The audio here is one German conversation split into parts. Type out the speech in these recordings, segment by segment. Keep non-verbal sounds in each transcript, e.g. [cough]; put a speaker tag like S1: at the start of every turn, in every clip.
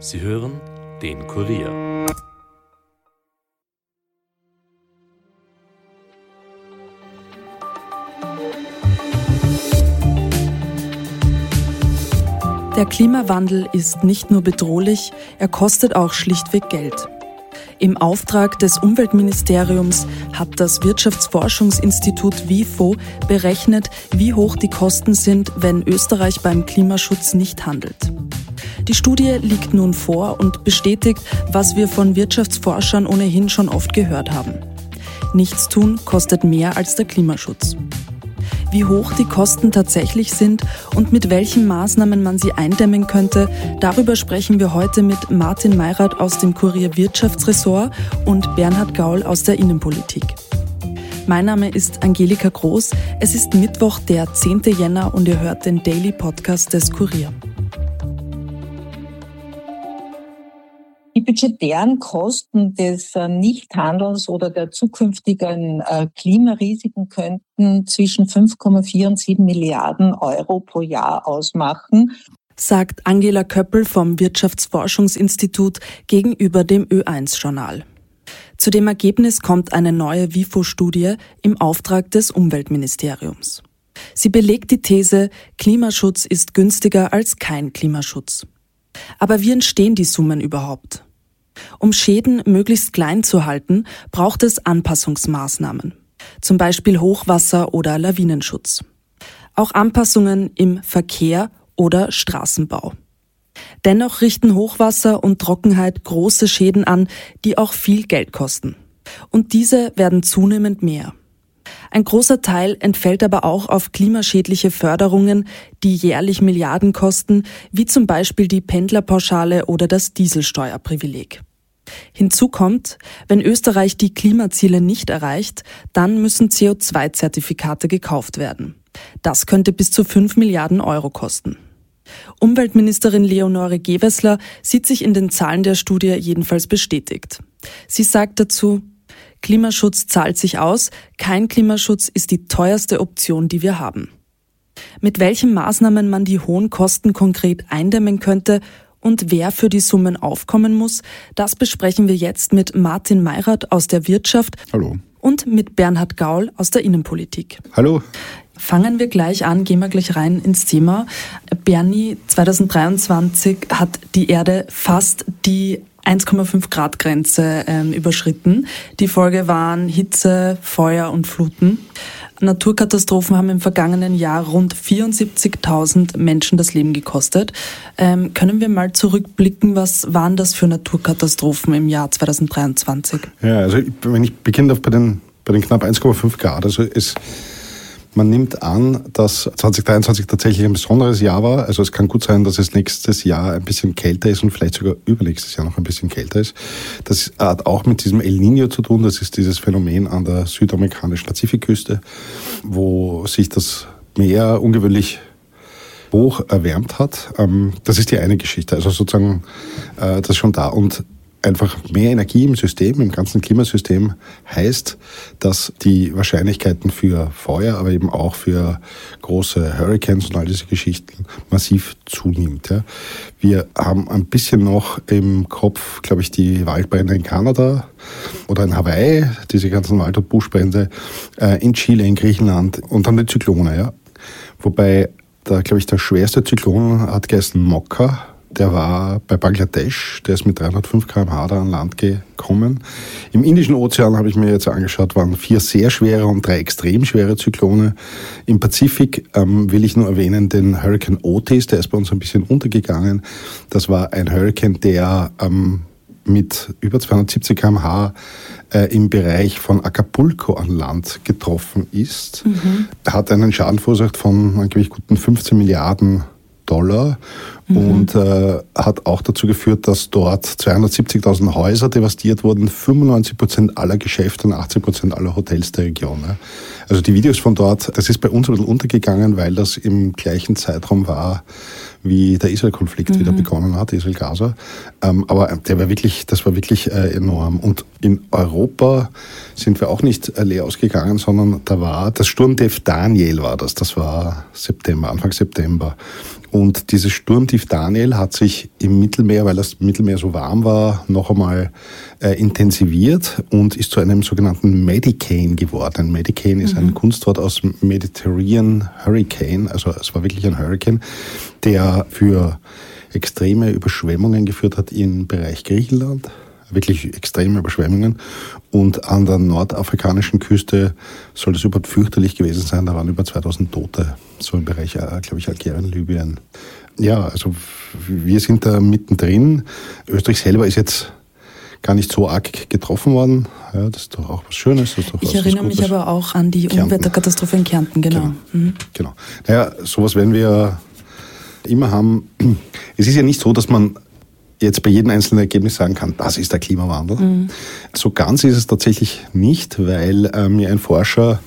S1: Sie hören den Kurier.
S2: Der Klimawandel ist nicht nur bedrohlich, er kostet auch schlichtweg Geld. Im Auftrag des Umweltministeriums hat das Wirtschaftsforschungsinstitut WIFO berechnet, wie hoch die Kosten sind, wenn Österreich beim Klimaschutz nicht handelt. Die Studie liegt nun vor und bestätigt, was wir von Wirtschaftsforschern ohnehin schon oft gehört haben. Nichtstun kostet mehr als der Klimaschutz. Wie hoch die Kosten tatsächlich sind und mit welchen Maßnahmen man sie eindämmen könnte, darüber sprechen wir heute mit Martin Meyrath aus dem Kurier Wirtschaftsressort und Bernhard Gaul aus der Innenpolitik. Mein Name ist Angelika Groß. Es ist Mittwoch, der 10. Jänner und ihr hört den Daily Podcast des Kurier.
S3: Die budgetären Kosten des äh, Nichthandelns oder der zukünftigen äh, Klimarisiken könnten zwischen 5,4 und 7 Milliarden Euro pro Jahr ausmachen
S2: sagt Angela Köppel vom Wirtschaftsforschungsinstitut gegenüber dem Ö1-Journal. Zu dem Ergebnis kommt eine neue WIFO-Studie im Auftrag des Umweltministeriums. Sie belegt die These, Klimaschutz ist günstiger als kein Klimaschutz. Aber wie entstehen die Summen überhaupt? Um Schäden möglichst klein zu halten, braucht es Anpassungsmaßnahmen, zum Beispiel Hochwasser- oder Lawinenschutz. Auch Anpassungen im Verkehr oder Straßenbau. Dennoch richten Hochwasser und Trockenheit große Schäden an, die auch viel Geld kosten. Und diese werden zunehmend mehr. Ein großer Teil entfällt aber auch auf klimaschädliche Förderungen, die jährlich Milliarden kosten, wie zum Beispiel die Pendlerpauschale oder das Dieselsteuerprivileg. Hinzu kommt, wenn Österreich die Klimaziele nicht erreicht, dann müssen CO2-Zertifikate gekauft werden. Das könnte bis zu 5 Milliarden Euro kosten. Umweltministerin Leonore Gewessler sieht sich in den Zahlen der Studie jedenfalls bestätigt. Sie sagt dazu, Klimaschutz zahlt sich aus, kein Klimaschutz ist die teuerste Option, die wir haben. Mit welchen Maßnahmen man die hohen Kosten konkret eindämmen könnte und wer für die Summen aufkommen muss, das besprechen wir jetzt mit Martin Meyrath aus der Wirtschaft.
S4: Hallo.
S2: Und mit Bernhard Gaul aus der Innenpolitik.
S4: Hallo.
S2: Fangen wir gleich an, gehen wir gleich rein ins Thema. Bernie, 2023 hat die Erde fast die 1,5 Grad Grenze ähm, überschritten. Die Folge waren Hitze, Feuer und Fluten. Naturkatastrophen haben im vergangenen Jahr rund 74.000 Menschen das Leben gekostet. Ähm, können wir mal zurückblicken, was waren das für Naturkatastrophen im Jahr 2023?
S4: Ja, also wenn ich beginne bei den, bei den knapp 1,5 Grad, also es man nimmt an, dass 2023 tatsächlich ein besonderes Jahr war. Also es kann gut sein, dass es nächstes Jahr ein bisschen kälter ist und vielleicht sogar übernächstes Jahr noch ein bisschen kälter ist. Das hat auch mit diesem El Nino zu tun. Das ist dieses Phänomen an der südamerikanischen Pazifikküste, wo sich das Meer ungewöhnlich hoch erwärmt hat. Ähm, das ist die eine Geschichte. Also sozusagen, äh, das ist schon da. Und einfach mehr Energie im System, im ganzen Klimasystem heißt, dass die Wahrscheinlichkeiten für Feuer, aber eben auch für große Hurricanes und all diese Geschichten massiv zunimmt. Ja. Wir haben ein bisschen noch im Kopf, glaube ich, die Waldbrände in Kanada oder in Hawaii, diese ganzen Wald- und Buschbrände, äh, in Chile, in Griechenland und dann die Zyklone. Ja. Wobei, da, glaube ich, der schwerste Zyklon hat geheißen Mokka der war bei Bangladesch, der ist mit 305 km/h da an Land gekommen. Im Indischen Ozean habe ich mir jetzt angeschaut, waren vier sehr schwere und drei extrem schwere Zyklone. Im Pazifik ähm, will ich nur erwähnen den Hurricane Otis, der ist bei uns ein bisschen untergegangen. Das war ein Hurricane, der ähm, mit über 270 km/h äh, im Bereich von Acapulco an Land getroffen ist. Mhm. Er hat einen Schaden verursacht von angeblich guten 15 Milliarden Dollar mhm. und äh, hat auch dazu geführt, dass dort 270.000 Häuser devastiert wurden, 95 Prozent aller Geschäfte und 80 Prozent aller Hotels der Region. Ja. Also die Videos von dort, das ist bei uns ein bisschen untergegangen, weil das im gleichen Zeitraum war, wie der Israel-Konflikt mhm. wieder begonnen hat, Israel-Gaza. Ähm, aber der war wirklich, das war wirklich äh, enorm. Und in Europa sind wir auch nicht äh, leer ausgegangen, sondern da war das Sturmdev Daniel war das. Das war September, Anfang September. Und dieses Sturmtief Daniel hat sich im Mittelmeer, weil das Mittelmeer so warm war, noch einmal äh, intensiviert und ist zu einem sogenannten Medicane geworden. Medicane ist ein mhm. Kunstwort aus Mediterranean Hurricane, also es war wirklich ein Hurricane, der für extreme Überschwemmungen geführt hat im Bereich Griechenland, wirklich extreme Überschwemmungen. Und an der nordafrikanischen Küste soll es überhaupt fürchterlich gewesen sein. Da waren über 2000 Tote, so im Bereich, äh, glaube ich, Algerien, Libyen. Ja, also wir sind da mittendrin. Österreich selber ist jetzt gar nicht so arg getroffen worden. Ja, das ist doch auch was Schönes.
S2: ich erinnere mich aber auch an die Kärnten. Unwetterkatastrophe in Kärnten, genau.
S4: Genau. Mhm. genau. Naja, sowas werden wir immer haben. Es ist ja nicht so, dass man jetzt bei jedem einzelnen Ergebnis sagen kann, das ist der Klimawandel. Mhm. So ganz ist es tatsächlich nicht, weil äh, mir ein Forscher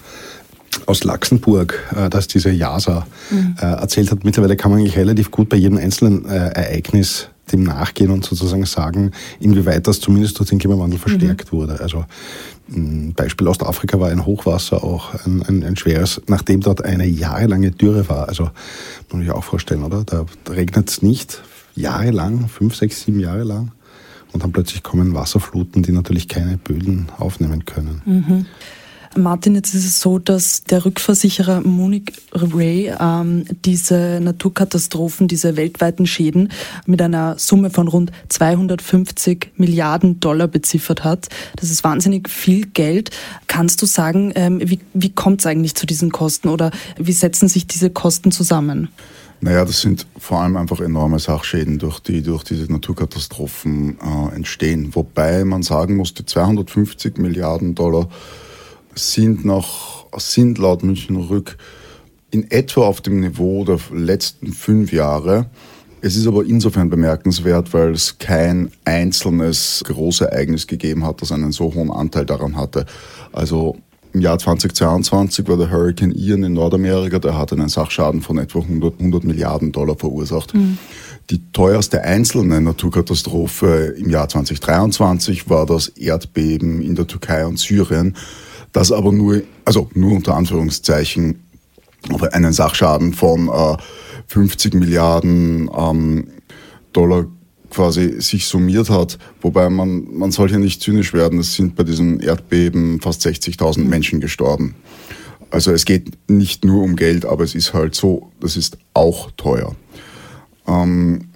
S4: aus Luxemburg, äh, das diese JASA mhm. äh, erzählt hat, mittlerweile kann man eigentlich relativ gut bei jedem einzelnen äh, Ereignis dem nachgehen und sozusagen sagen, inwieweit das zumindest durch den Klimawandel mhm. verstärkt mhm. wurde. Also ein Beispiel Ostafrika war ein Hochwasser auch ein, ein, ein, schweres, nachdem dort eine jahrelange Dürre war. Also muss sich auch vorstellen, oder? Da regnet es nicht, jahrelang, fünf, sechs, sieben Jahre lang. Und dann plötzlich kommen Wasserfluten, die natürlich keine Böden aufnehmen können.
S2: Mhm. Martin, jetzt ist es so, dass der Rückversicherer Munich Ray ähm, diese Naturkatastrophen, diese weltweiten Schäden mit einer Summe von rund 250 Milliarden Dollar beziffert hat. Das ist wahnsinnig viel Geld. Kannst du sagen, ähm, wie, wie kommt es eigentlich zu diesen Kosten oder wie setzen sich diese Kosten zusammen?
S5: Naja, das sind vor allem einfach enorme Sachschäden, durch die durch diese Naturkatastrophen äh, entstehen. Wobei man sagen muss, die 250 Milliarden Dollar sind, nach, sind laut München Rück in etwa auf dem Niveau der letzten fünf Jahre. Es ist aber insofern bemerkenswert, weil es kein einzelnes Großereignis gegeben hat, das einen so hohen Anteil daran hatte. Also im Jahr 2022 war der Hurricane Ian in Nordamerika, der hat einen Sachschaden von etwa 100, 100 Milliarden Dollar verursacht. Mhm. Die teuerste einzelne Naturkatastrophe im Jahr 2023 war das Erdbeben in der Türkei und Syrien, das aber nur, also nur unter Anführungszeichen, einen Sachschaden von äh, 50 Milliarden ähm, Dollar quasi sich summiert hat. Wobei man, man soll hier nicht zynisch werden, es sind bei diesem Erdbeben fast 60.000 mhm. Menschen gestorben. Also es geht nicht nur um Geld, aber es ist halt so, das ist auch teuer. Ähm,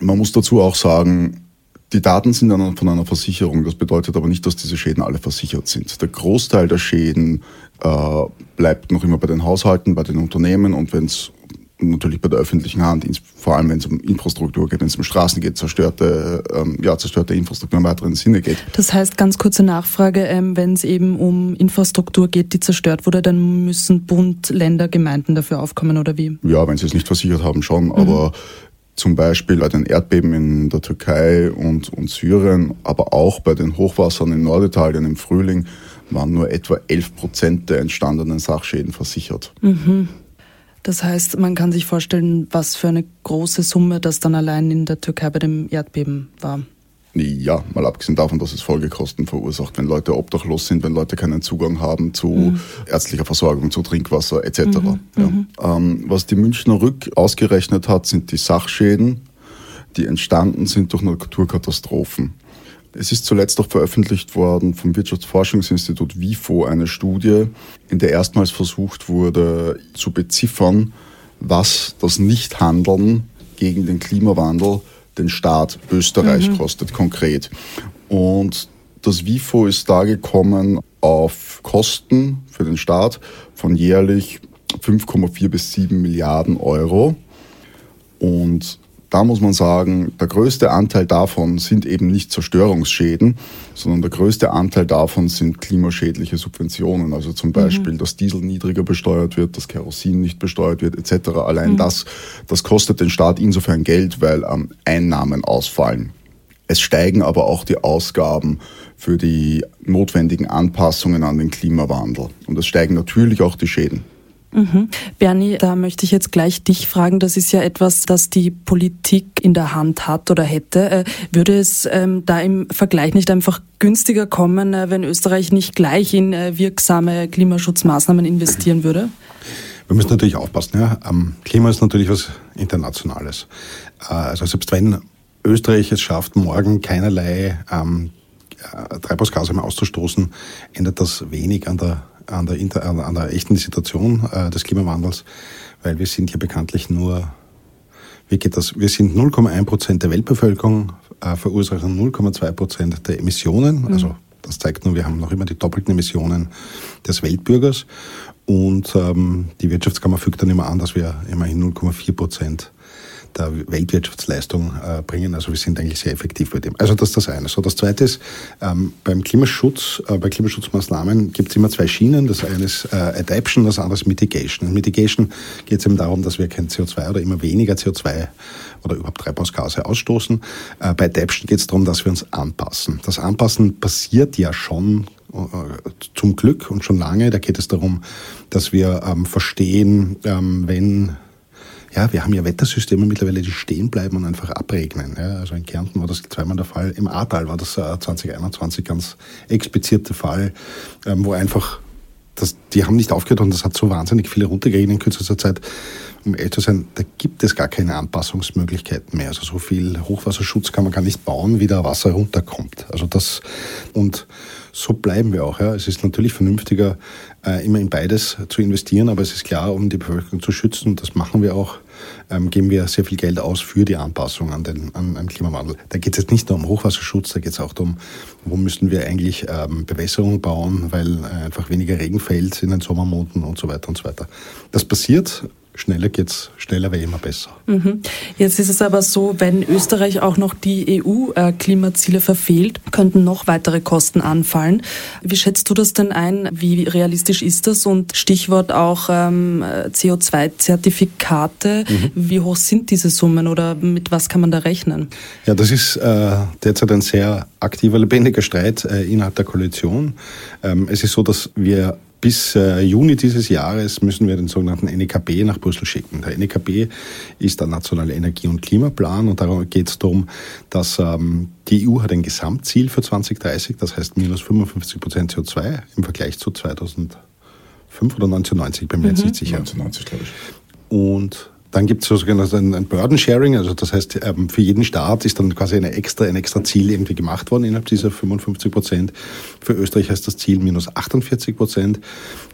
S5: man muss dazu auch sagen, die Daten sind von einer Versicherung. Das bedeutet aber nicht, dass diese Schäden alle versichert sind. Der Großteil der Schäden äh, bleibt noch immer bei den Haushalten, bei den Unternehmen und wenn es natürlich bei der öffentlichen Hand, vor allem wenn es um Infrastruktur geht, wenn es um Straßen geht, zerstörte, ähm, ja, zerstörte Infrastruktur im weiteren Sinne geht.
S2: Das heißt, ganz kurze Nachfrage, ähm, wenn es eben um Infrastruktur geht, die zerstört wurde, dann müssen Bund, Länder, Gemeinden dafür aufkommen oder wie?
S5: Ja, wenn sie es nicht versichert haben, schon, mhm. aber zum Beispiel bei den Erdbeben in der Türkei und, und Syrien, aber auch bei den Hochwassern in Norditalien im Frühling waren nur etwa 11 Prozent der entstandenen Sachschäden versichert.
S2: Mhm. Das heißt, man kann sich vorstellen, was für eine große Summe das dann allein in der Türkei bei dem Erdbeben war.
S5: Ja, mal abgesehen davon, dass es Folgekosten verursacht, wenn Leute obdachlos sind, wenn Leute keinen Zugang haben zu mhm. ärztlicher Versorgung, zu Trinkwasser etc. Mhm. Ja. Mhm. Ähm, was die Münchner Rück ausgerechnet hat, sind die Sachschäden, die entstanden sind durch Naturkatastrophen. Es ist zuletzt auch veröffentlicht worden vom Wirtschaftsforschungsinstitut WIFO eine Studie, in der erstmals versucht wurde zu beziffern, was das Nichthandeln gegen den Klimawandel den Staat Österreich mhm. kostet konkret. Und das WIFO ist da gekommen auf Kosten für den Staat von jährlich 5,4 bis 7 Milliarden Euro. Und da muss man sagen, der größte Anteil davon sind eben nicht Zerstörungsschäden, sondern der größte Anteil davon sind klimaschädliche Subventionen. Also zum Beispiel, mhm. dass Diesel niedriger besteuert wird, dass Kerosin nicht besteuert wird, etc. Allein mhm. das, das kostet den Staat insofern Geld, weil ähm, Einnahmen ausfallen. Es steigen aber auch die Ausgaben für die notwendigen Anpassungen an den Klimawandel. Und es steigen natürlich auch die Schäden.
S2: Mhm. Bernie, da möchte ich jetzt gleich dich fragen. Das ist ja etwas, das die Politik in der Hand hat oder hätte. Äh, würde es ähm, da im Vergleich nicht einfach günstiger kommen, äh, wenn Österreich nicht gleich in äh, wirksame Klimaschutzmaßnahmen investieren würde?
S4: Wir müssen natürlich aufpassen. Ja. Ähm, Klima ist natürlich was Internationales. Äh, also selbst wenn Österreich es schafft, morgen keinerlei ähm, äh, Treibhausgase mehr auszustoßen, ändert das wenig an der, an der, inter, an der echten Situation äh, des Klimawandels, weil wir sind hier bekanntlich nur, wie geht das? Wir sind 0,1 Prozent der Weltbevölkerung, äh, verursachen 0,2 Prozent der Emissionen, mhm. also das zeigt nur, wir haben noch immer die doppelten Emissionen des Weltbürgers. Und ähm, die Wirtschaftskammer fügt dann immer an, dass wir immerhin 0,4 Prozent der Weltwirtschaftsleistung äh, bringen. Also wir sind eigentlich sehr effektiv bei dem. Also das ist das eine. So, das zweite ist, ähm, beim Klimaschutz, äh, bei Klimaschutzmaßnahmen gibt es immer zwei Schienen. Das eine ist äh, Adaption, das andere ist Mitigation. In Mitigation geht es eben darum, dass wir kein CO2 oder immer weniger CO2 oder überhaupt Treibhausgase ausstoßen. Äh, bei Adaption geht es darum, dass wir uns anpassen. Das Anpassen passiert ja schon äh, zum Glück und schon lange. Da geht es darum, dass wir ähm, verstehen, ähm, wenn ja, wir haben ja Wettersysteme mittlerweile, die stehen bleiben und einfach abregnen. Ja, also in Kärnten war das zweimal der Fall. Im Ahrtal war das 2021 äh, ganz explizit Fall, ähm, wo einfach das, die haben nicht aufgehört und das hat so wahnsinnig viele runtergeregnet in kürzester Zeit. Um ehrlich zu sein, da gibt es gar keine Anpassungsmöglichkeiten mehr. Also so viel Hochwasserschutz kann man gar nicht bauen, wie da Wasser runterkommt. Also das, und so bleiben wir auch. Ja. Es ist natürlich vernünftiger, äh, immer in beides zu investieren, aber es ist klar, um die Bevölkerung zu schützen, das machen wir auch, ähm, geben wir sehr viel Geld aus für die Anpassung an den, an, an Klimawandel. Da geht es jetzt nicht nur um Hochwasserschutz, da geht es auch darum, wo müssen wir eigentlich ähm, Bewässerung bauen, weil äh, einfach weniger Regen fällt in den Sommermonaten und so weiter und so weiter. Das passiert schneller geht's, schneller wäre immer besser.
S2: Mhm. Jetzt ist es aber so, wenn Österreich auch noch die EU-Klimaziele verfehlt, könnten noch weitere Kosten anfallen. Wie schätzt du das denn ein? Wie realistisch ist das? Und Stichwort auch ähm, CO2-Zertifikate. Mhm. Wie hoch sind diese Summen oder mit was kann man da rechnen?
S4: Ja, das ist äh, derzeit ein sehr aktiver, lebendiger Streit äh, innerhalb der Koalition. Ähm, es ist so, dass wir bis äh, Juni dieses Jahres müssen wir den sogenannten NEKB nach Brüssel schicken. Der NEKB ist der nationale Energie- und Klimaplan und darum geht es darum, dass ähm, die EU hat ein Gesamtziel für 2030, das heißt minus 55 Prozent CO2 im Vergleich zu 2005 oder 1990, bin mir mhm. jetzt nicht sicher. 1990, glaube ich. Und dann gibt es ein, ein Burden Sharing, also das heißt, ähm, für jeden Staat ist dann quasi eine extra, ein extra Ziel irgendwie gemacht worden innerhalb dieser 55 Prozent. Für Österreich heißt das Ziel minus 48 Prozent.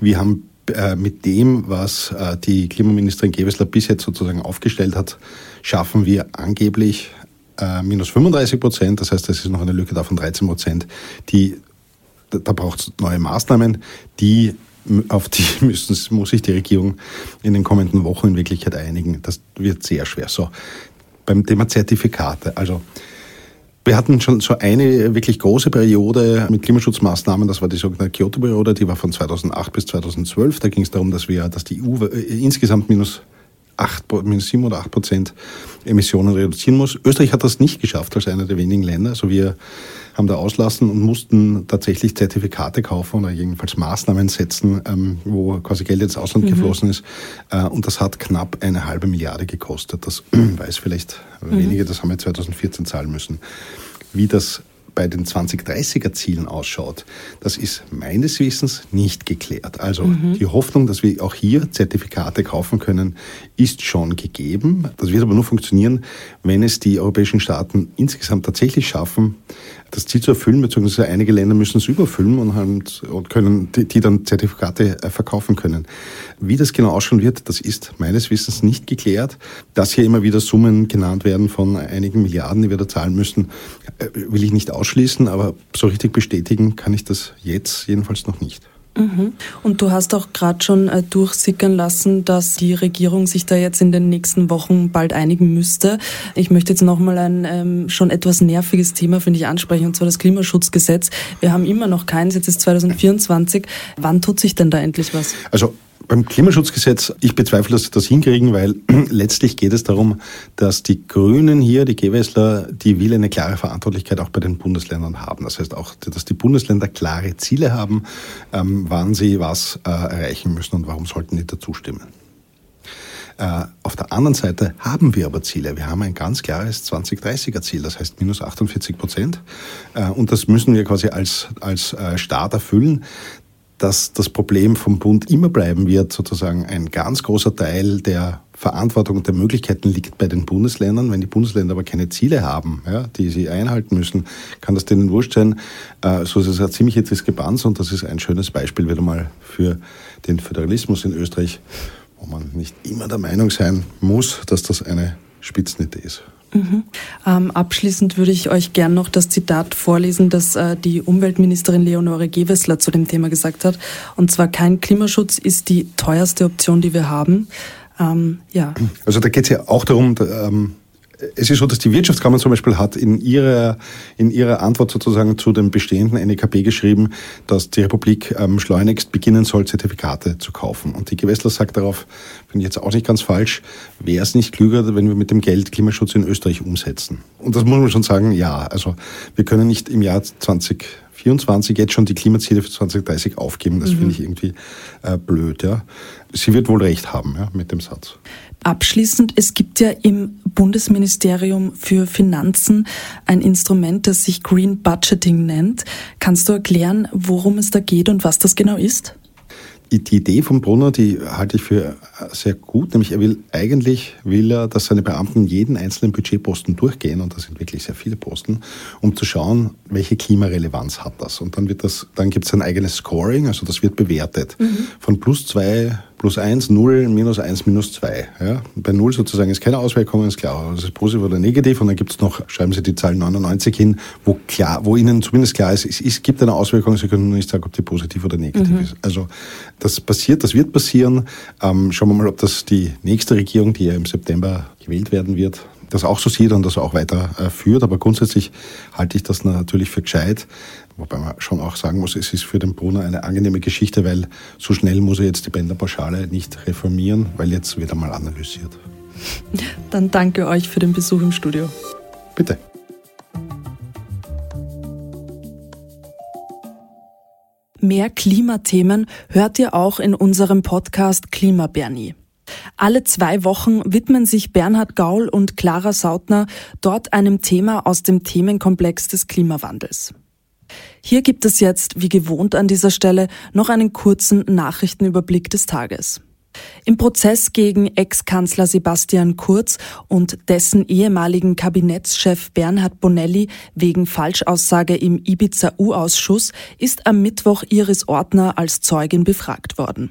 S4: Wir haben äh, mit dem, was äh, die Klimaministerin Gewessler bis jetzt sozusagen aufgestellt hat, schaffen wir angeblich äh, minus 35 Prozent. Das heißt, es ist noch eine Lücke da von 13 Prozent. Die, da braucht es neue Maßnahmen, die auf die [laughs] müssen, muss sich die Regierung in den kommenden Wochen in Wirklichkeit einigen. Das wird sehr schwer. So, beim Thema Zertifikate. Also, wir hatten schon so eine wirklich große Periode mit Klimaschutzmaßnahmen, das war die sogenannte Kyoto-Periode, die war von 2008 bis 2012. Da ging es darum, dass wir, dass die EU äh, insgesamt minus 8, minus 7 oder 8 Prozent Emissionen reduzieren muss. Österreich hat das nicht geschafft als einer der wenigen Länder. Also wir haben da auslassen und mussten tatsächlich Zertifikate kaufen oder jedenfalls Maßnahmen setzen, ähm, wo quasi Geld ins Ausland mhm. geflossen ist. Äh, und das hat knapp eine halbe Milliarde gekostet. Das [clears throat] weiß vielleicht mhm. wenige, das haben wir 2014 zahlen müssen. Wie das bei den 2030er Zielen ausschaut, das ist meines Wissens nicht geklärt. Also mhm. die Hoffnung, dass wir auch hier Zertifikate kaufen können, ist schon gegeben. Das wird aber nur funktionieren, wenn es die europäischen Staaten insgesamt tatsächlich schaffen, das Ziel zu erfüllen, beziehungsweise einige Länder müssen es überfüllen und, halt, und können die, die dann Zertifikate äh, verkaufen können. Wie das genau ausschauen wird, das ist meines Wissens nicht geklärt. Dass hier immer wieder Summen genannt werden von einigen Milliarden, die wir da zahlen müssen, äh, will ich nicht ausschließen, aber so richtig bestätigen kann ich das jetzt jedenfalls noch nicht.
S2: Mhm. Und du hast auch gerade schon äh, durchsickern lassen, dass die Regierung sich da jetzt in den nächsten Wochen bald einigen müsste. Ich möchte jetzt nochmal ein ähm, schon etwas nerviges Thema, finde ich, ansprechen, und zwar das Klimaschutzgesetz. Wir haben immer noch keins, jetzt ist 2024. Wann tut sich denn da endlich was?
S4: Also beim Klimaschutzgesetz, ich bezweifle, dass sie das hinkriegen, weil [clears throat] letztlich geht es darum, dass die Grünen hier, die Gewessler, die will eine klare Verantwortlichkeit auch bei den Bundesländern haben. Das heißt auch, dass die Bundesländer klare Ziele haben, ähm, wann sie was äh, erreichen müssen und warum sollten die dazu stimmen. Äh, auf der anderen Seite haben wir aber Ziele. Wir haben ein ganz klares 2030er Ziel, das heißt minus 48 Prozent. Äh, und das müssen wir quasi als, als äh, Staat erfüllen dass das Problem vom Bund immer bleiben wird, sozusagen ein ganz großer Teil der Verantwortung und der Möglichkeiten liegt bei den Bundesländern. Wenn die Bundesländer aber keine Ziele haben, ja, die sie einhalten müssen, kann das denen wurscht sein. Äh, so ist es eine ziemliche Diskrepanz und das ist ein schönes Beispiel wieder mal für den Föderalismus in Österreich, wo man nicht immer der Meinung sein muss, dass das eine Spitzenidee ist.
S2: Mhm. Ähm, abschließend würde ich euch gern noch das Zitat vorlesen, das äh, die Umweltministerin Leonore Gewessler zu dem Thema gesagt hat. Und zwar kein Klimaschutz ist die teuerste Option, die wir haben. Ähm, ja.
S4: Also da geht es ja auch darum, ähm, es ist so, dass die Wirtschaftskammer zum Beispiel hat in ihrer, in ihrer Antwort sozusagen zu dem bestehenden NEKP geschrieben, dass die Republik ähm, schleunigst beginnen soll, Zertifikate zu kaufen. Und die Gewessler sagt darauf, finde ich jetzt auch nicht ganz falsch, wäre es nicht klüger, wenn wir mit dem Geld Klimaschutz in Österreich umsetzen? Und das muss man schon sagen, ja. Also wir können nicht im Jahr 2024 jetzt schon die Klimaziele für 2030 aufgeben. Das mhm. finde ich irgendwie äh, blöd. Ja. Sie wird wohl recht haben ja, mit dem Satz.
S2: Abschließend, es gibt ja im Bundesministerium für Finanzen ein Instrument, das sich Green Budgeting nennt. Kannst du erklären, worum es da geht und was das genau ist?
S4: die Idee von Brunner, die halte ich für sehr gut, nämlich er will eigentlich, will er, dass seine Beamten jeden einzelnen Budgetposten durchgehen, und das sind wirklich sehr viele Posten, um zu schauen, welche Klimarelevanz hat das. Und dann wird das, dann gibt es ein eigenes Scoring, also das wird bewertet. Mhm. Von plus zwei plus 1, 0, minus 1, minus 2. Ja? Bei 0 sozusagen ist keine Auswirkung, ist klar, das ist positiv oder negativ. Und dann gibt es noch, schreiben Sie die Zahl 99 hin, wo, klar, wo Ihnen zumindest klar ist, es, es gibt eine Auswirkung, Sie können nur nicht sagen, ob die positiv oder negativ mhm. ist. Also das passiert, das wird passieren. Ähm, schauen wir mal, ob das die nächste Regierung, die ja im September gewählt werden wird, das auch so sieht und das auch weiter äh, führt. Aber grundsätzlich halte ich das natürlich für gescheit. Wobei man schon auch sagen muss, es ist für den Brunner eine angenehme Geschichte, weil so schnell muss er jetzt die Bänderpauschale nicht reformieren, weil jetzt wird mal analysiert. [laughs]
S2: Dann danke euch für den Besuch im Studio.
S4: Bitte.
S2: Mehr Klimathemen hört ihr auch in unserem Podcast Klima Bernie. Alle zwei Wochen widmen sich Bernhard Gaul und Clara Sautner dort einem Thema aus dem Themenkomplex des Klimawandels. Hier gibt es jetzt, wie gewohnt an dieser Stelle, noch einen kurzen Nachrichtenüberblick des Tages. Im Prozess gegen Ex-Kanzler Sebastian Kurz und dessen ehemaligen Kabinettschef Bernhard Bonelli wegen Falschaussage im Ibiza-U-Ausschuss ist am Mittwoch Iris Ortner als Zeugin befragt worden.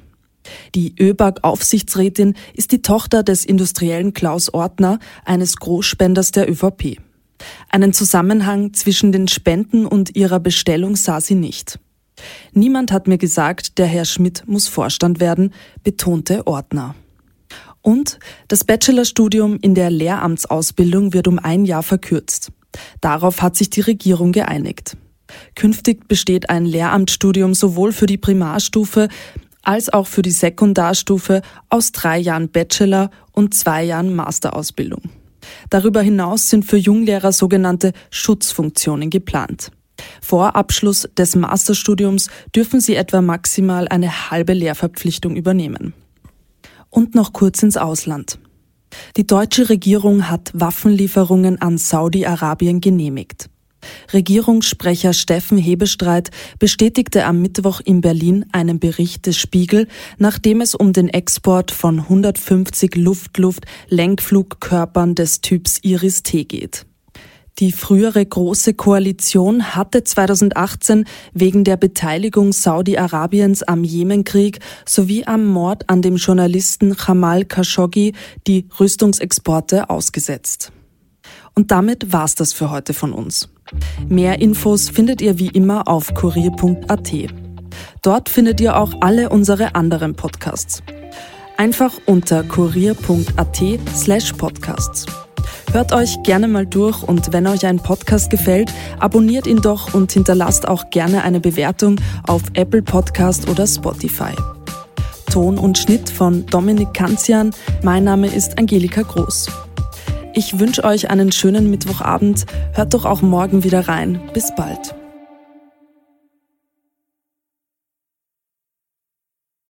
S2: Die ÖBAG-Aufsichtsrätin ist die Tochter des Industriellen Klaus Ortner, eines Großspenders der ÖVP. Einen Zusammenhang zwischen den Spenden und ihrer Bestellung sah sie nicht. Niemand hat mir gesagt, der Herr Schmidt muss Vorstand werden, betonte Ortner. Und das Bachelorstudium in der Lehramtsausbildung wird um ein Jahr verkürzt. Darauf hat sich die Regierung geeinigt. Künftig besteht ein Lehramtsstudium sowohl für die Primarstufe als auch für die Sekundarstufe aus drei Jahren Bachelor und zwei Jahren Masterausbildung. Darüber hinaus sind für Junglehrer sogenannte Schutzfunktionen geplant. Vor Abschluss des Masterstudiums dürfen sie etwa maximal eine halbe Lehrverpflichtung übernehmen. Und noch kurz ins Ausland. Die deutsche Regierung hat Waffenlieferungen an Saudi-Arabien genehmigt. Regierungssprecher Steffen Hebestreit bestätigte am Mittwoch in Berlin einen Bericht des Spiegel, nachdem es um den Export von 150 Luft-Luft-Lenkflugkörpern des Typs Iris-T geht. Die frühere Große Koalition hatte 2018 wegen der Beteiligung Saudi-Arabiens am Jemenkrieg sowie am Mord an dem Journalisten Jamal Khashoggi die Rüstungsexporte ausgesetzt. Und damit war's das für heute von uns. Mehr Infos findet ihr wie immer auf kurier.at. Dort findet ihr auch alle unsere anderen Podcasts. Einfach unter kurier.at slash podcasts. Hört euch gerne mal durch und wenn euch ein Podcast gefällt, abonniert ihn doch und hinterlasst auch gerne eine Bewertung auf Apple Podcast oder Spotify. Ton und Schnitt von Dominik Kanzian. Mein Name ist Angelika Groß. Ich wünsche euch einen schönen Mittwochabend. Hört doch auch morgen wieder rein. Bis bald.